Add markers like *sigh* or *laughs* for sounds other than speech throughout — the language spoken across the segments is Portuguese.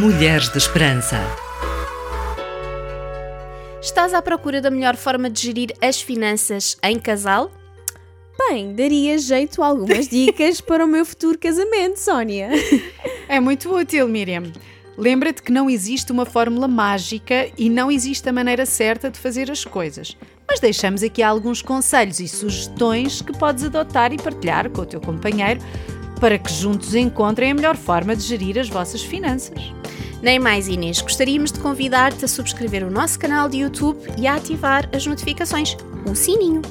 Mulheres de Esperança. Estás à procura da melhor forma de gerir as finanças em casal? Bem, daria jeito a algumas *laughs* dicas para o meu futuro casamento, Sónia. É muito útil, Miriam. Lembra-te que não existe uma fórmula mágica e não existe a maneira certa de fazer as coisas. Mas deixamos aqui alguns conselhos e sugestões que podes adotar e partilhar com o teu companheiro para que juntos encontrem a melhor forma de gerir as vossas finanças. Nem mais, Inês. Gostaríamos de convidar-te a subscrever o nosso canal de YouTube e a ativar as notificações, o sininho.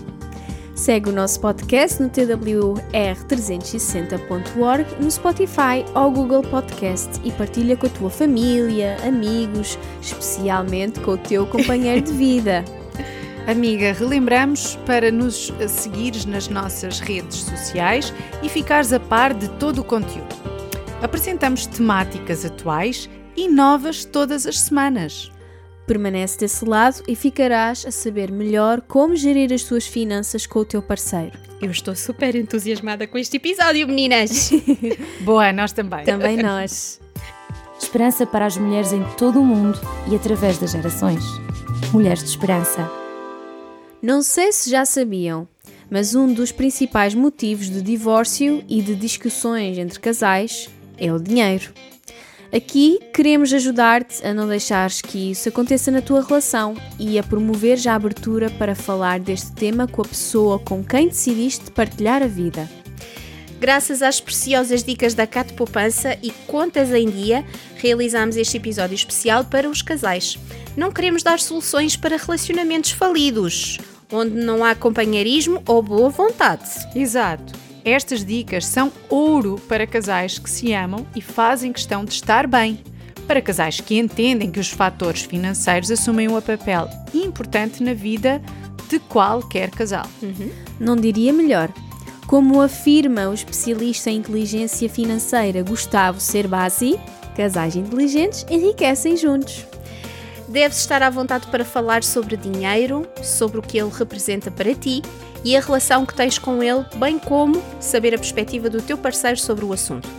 Segue o nosso podcast no twr360.org, no Spotify ou Google Podcast e partilha com a tua família, amigos, especialmente com o teu companheiro de *laughs* vida. Amiga, relembramos para nos seguires nas nossas redes sociais e ficares a par de todo o conteúdo. Apresentamos temáticas atuais e novas todas as semanas. Permanece desse lado e ficarás a saber melhor como gerir as tuas finanças com o teu parceiro. Eu estou super entusiasmada com este episódio, meninas! *laughs* Boa, nós também. Também *laughs* nós. Esperança para as mulheres em todo o mundo e através das gerações. Mulheres de Esperança. Não sei se já sabiam, mas um dos principais motivos de divórcio e de discussões entre casais é o dinheiro. Aqui queremos ajudar-te a não deixares que isso aconteça na tua relação e a promover já a abertura para falar deste tema com a pessoa com quem decidiste partilhar a vida. Graças às preciosas dicas da Cat Poupança e Contas em Dia, realizamos este episódio especial para os casais. Não queremos dar soluções para relacionamentos falidos, onde não há companheirismo ou boa vontade. Exato. Estas dicas são ouro para casais que se amam e fazem questão de estar bem. Para casais que entendem que os fatores financeiros assumem um papel importante na vida de qualquer casal. Uhum. Não diria melhor. Como afirma o especialista em inteligência financeira Gustavo Cerbasi, casais inteligentes enriquecem juntos. Deves estar à vontade para falar sobre dinheiro, sobre o que ele representa para ti e a relação que tens com ele, bem como saber a perspectiva do teu parceiro sobre o assunto.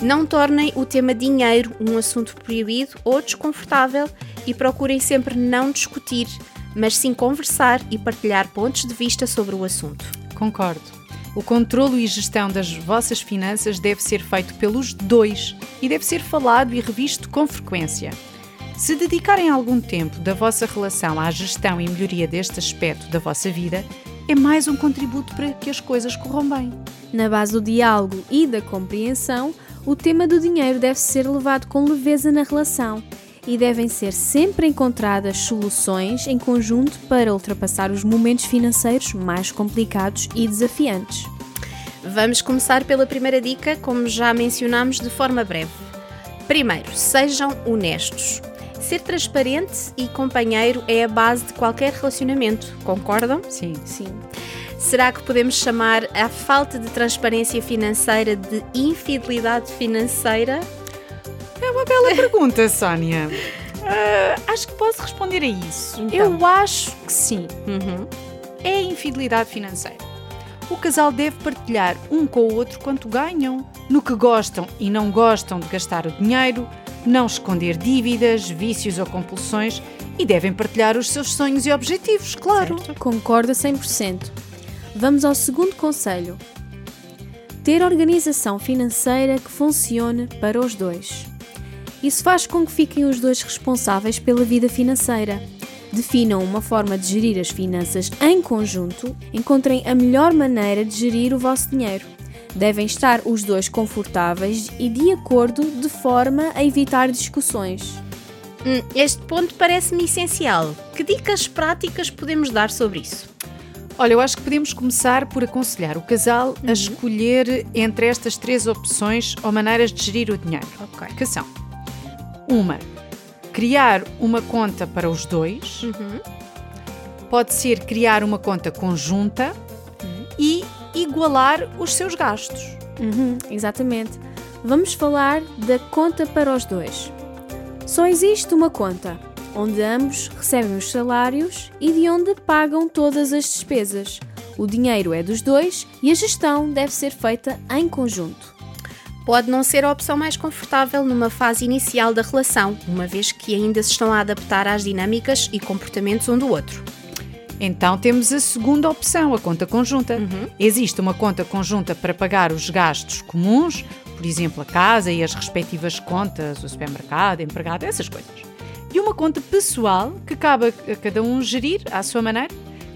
Não tornem o tema dinheiro um assunto proibido ou desconfortável e procurem sempre não discutir, mas sim conversar e partilhar pontos de vista sobre o assunto. Concordo. O controlo e gestão das vossas finanças deve ser feito pelos dois e deve ser falado e revisto com frequência. Se dedicarem algum tempo da vossa relação à gestão e melhoria deste aspecto da vossa vida, é mais um contributo para que as coisas corram bem. Na base do diálogo e da compreensão, o tema do dinheiro deve ser levado com leveza na relação e devem ser sempre encontradas soluções em conjunto para ultrapassar os momentos financeiros mais complicados e desafiantes. Vamos começar pela primeira dica, como já mencionámos de forma breve. Primeiro, sejam honestos. Ser transparente e companheiro é a base de qualquer relacionamento, concordam? Sim. Sim. Será que podemos chamar a falta de transparência financeira de infidelidade financeira? É uma bela *laughs* pergunta, Sónia. Uh, acho que posso responder a isso. Então. Eu acho que sim. Uhum. É infidelidade financeira. O casal deve partilhar um com o outro quanto ganham, no que gostam e não gostam de gastar o dinheiro, não esconder dívidas, vícios ou compulsões e devem partilhar os seus sonhos e objetivos, claro. Certo. Concordo a 100%. Vamos ao segundo conselho. Ter organização financeira que funcione para os dois. Isso faz com que fiquem os dois responsáveis pela vida financeira. Definam uma forma de gerir as finanças em conjunto, encontrem a melhor maneira de gerir o vosso dinheiro. Devem estar os dois confortáveis e de acordo de forma a evitar discussões. Hum, Este ponto parece-me essencial. Que dicas práticas podemos dar sobre isso? Olha, eu acho que podemos começar por aconselhar o casal a escolher entre estas três opções ou maneiras de gerir o dinheiro. Ok. Que são: uma, criar uma conta para os dois, pode ser criar uma conta conjunta e igualar os seus gastos. Uhum, exatamente. Vamos falar da conta para os dois. Só existe uma conta, onde ambos recebem os salários e de onde pagam todas as despesas. O dinheiro é dos dois e a gestão deve ser feita em conjunto. Pode não ser a opção mais confortável numa fase inicial da relação, uma vez que ainda se estão a adaptar às dinâmicas e comportamentos um do outro. Então temos a segunda opção, a conta conjunta. Uhum. Existe uma conta conjunta para pagar os gastos comuns, por exemplo, a casa e as respectivas contas, o supermercado, empregado, essas coisas. E uma conta pessoal que cabe a cada um gerir à sua maneira.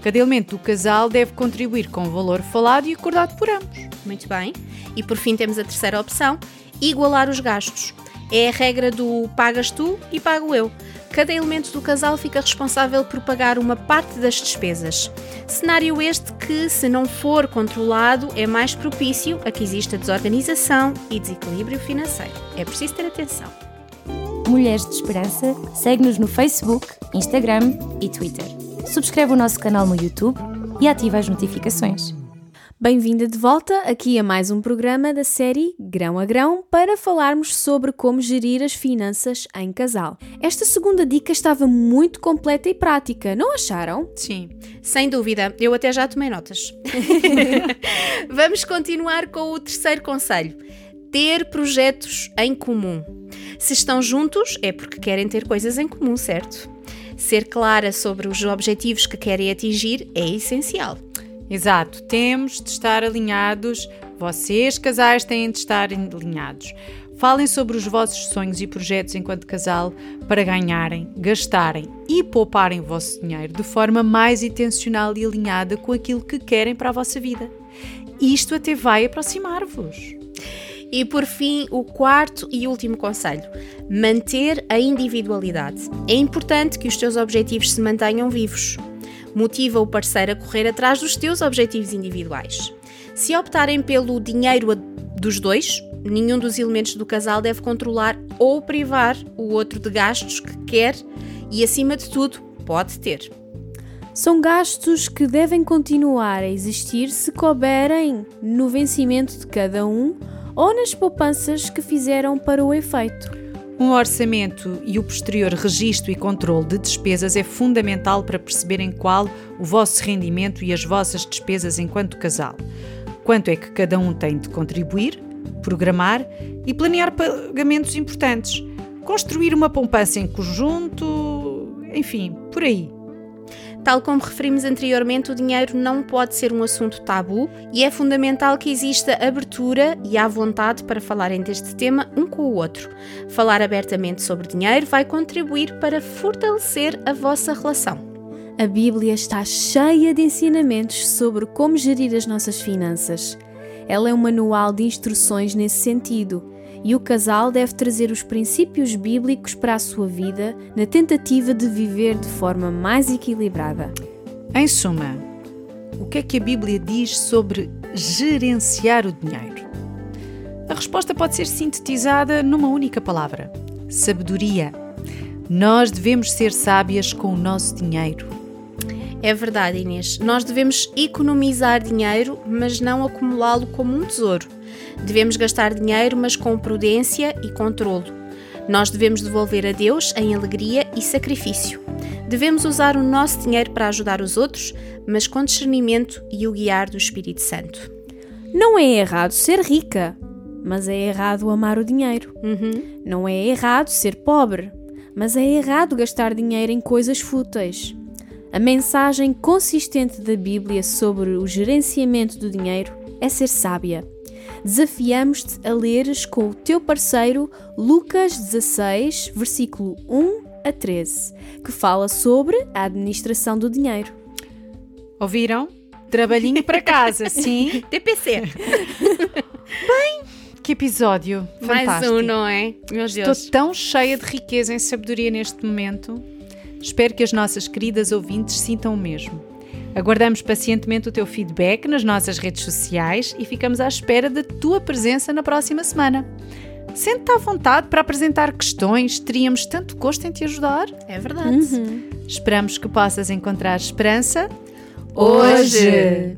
Cada elemento do casal deve contribuir com o valor falado e acordado por ambos. Muito bem. E por fim temos a terceira opção: igualar os gastos. É a regra do pagas tu e pago eu. Cada elemento do casal fica responsável por pagar uma parte das despesas. Cenário este que, se não for controlado, é mais propício a que exista desorganização e desequilíbrio financeiro. É preciso ter atenção. Mulheres de Esperança, segue-nos no Facebook, Instagram e Twitter. Subscreve o nosso canal no YouTube e ativa as notificações. Bem-vinda de volta aqui a mais um programa da série Grão a Grão para falarmos sobre como gerir as finanças em casal. Esta segunda dica estava muito completa e prática, não acharam? Sim, sem dúvida. Eu até já tomei notas. *laughs* Vamos continuar com o terceiro conselho: ter projetos em comum. Se estão juntos, é porque querem ter coisas em comum, certo? Ser clara sobre os objetivos que querem atingir é essencial. Exato, temos de estar alinhados, vocês, casais, têm de estar alinhados. Falem sobre os vossos sonhos e projetos enquanto casal para ganharem, gastarem e pouparem o vosso dinheiro de forma mais intencional e alinhada com aquilo que querem para a vossa vida. Isto até vai aproximar-vos. E por fim, o quarto e último conselho: manter a individualidade. É importante que os teus objetivos se mantenham vivos motiva o parceiro a correr atrás dos teus objetivos individuais. Se optarem pelo dinheiro dos dois, nenhum dos elementos do casal deve controlar ou privar o outro de gastos que quer e, acima de tudo, pode ter. São gastos que devem continuar a existir se couberem no vencimento de cada um ou nas poupanças que fizeram para o efeito. Um orçamento e o posterior registro e controle de despesas é fundamental para perceberem qual o vosso rendimento e as vossas despesas enquanto casal. Quanto é que cada um tem de contribuir, programar e planear pagamentos importantes, construir uma poupança em conjunto, enfim, por aí. Tal como referimos anteriormente, o dinheiro não pode ser um assunto tabu e é fundamental que exista abertura e à vontade para falarem deste tema um com o outro. Falar abertamente sobre dinheiro vai contribuir para fortalecer a vossa relação. A Bíblia está cheia de ensinamentos sobre como gerir as nossas finanças. Ela é um manual de instruções nesse sentido e o casal deve trazer os princípios bíblicos para a sua vida na tentativa de viver de forma mais equilibrada. Em suma, o que é que a Bíblia diz sobre gerenciar o dinheiro? A resposta pode ser sintetizada numa única palavra: sabedoria. Nós devemos ser sábias com o nosso dinheiro. É verdade, Inês. Nós devemos economizar dinheiro, mas não acumulá-lo como um tesouro. Devemos gastar dinheiro, mas com prudência e controlo. Nós devemos devolver a Deus em alegria e sacrifício. Devemos usar o nosso dinheiro para ajudar os outros, mas com discernimento e o guiar do Espírito Santo. Não é errado ser rica, mas é errado amar o dinheiro. Uhum. Não é errado ser pobre, mas é errado gastar dinheiro em coisas fúteis. A mensagem consistente da Bíblia sobre o gerenciamento do dinheiro é ser sábia desafiamos-te a leres com o teu parceiro Lucas 16, versículo 1 a 13, que fala sobre a administração do dinheiro. Ouviram? Trabalhinho para casa, *laughs* sim? TPC. *laughs* Bem, que episódio Mais fantástico. um, não é? Meu Estou Deus. tão cheia de riqueza e sabedoria neste momento. Espero que as nossas queridas ouvintes sintam o mesmo. Aguardamos pacientemente o teu feedback nas nossas redes sociais e ficamos à espera da tua presença na próxima semana. Sente-te à vontade para apresentar questões, teríamos tanto gosto em te ajudar. É verdade. Esperamos que possas encontrar esperança Hoje.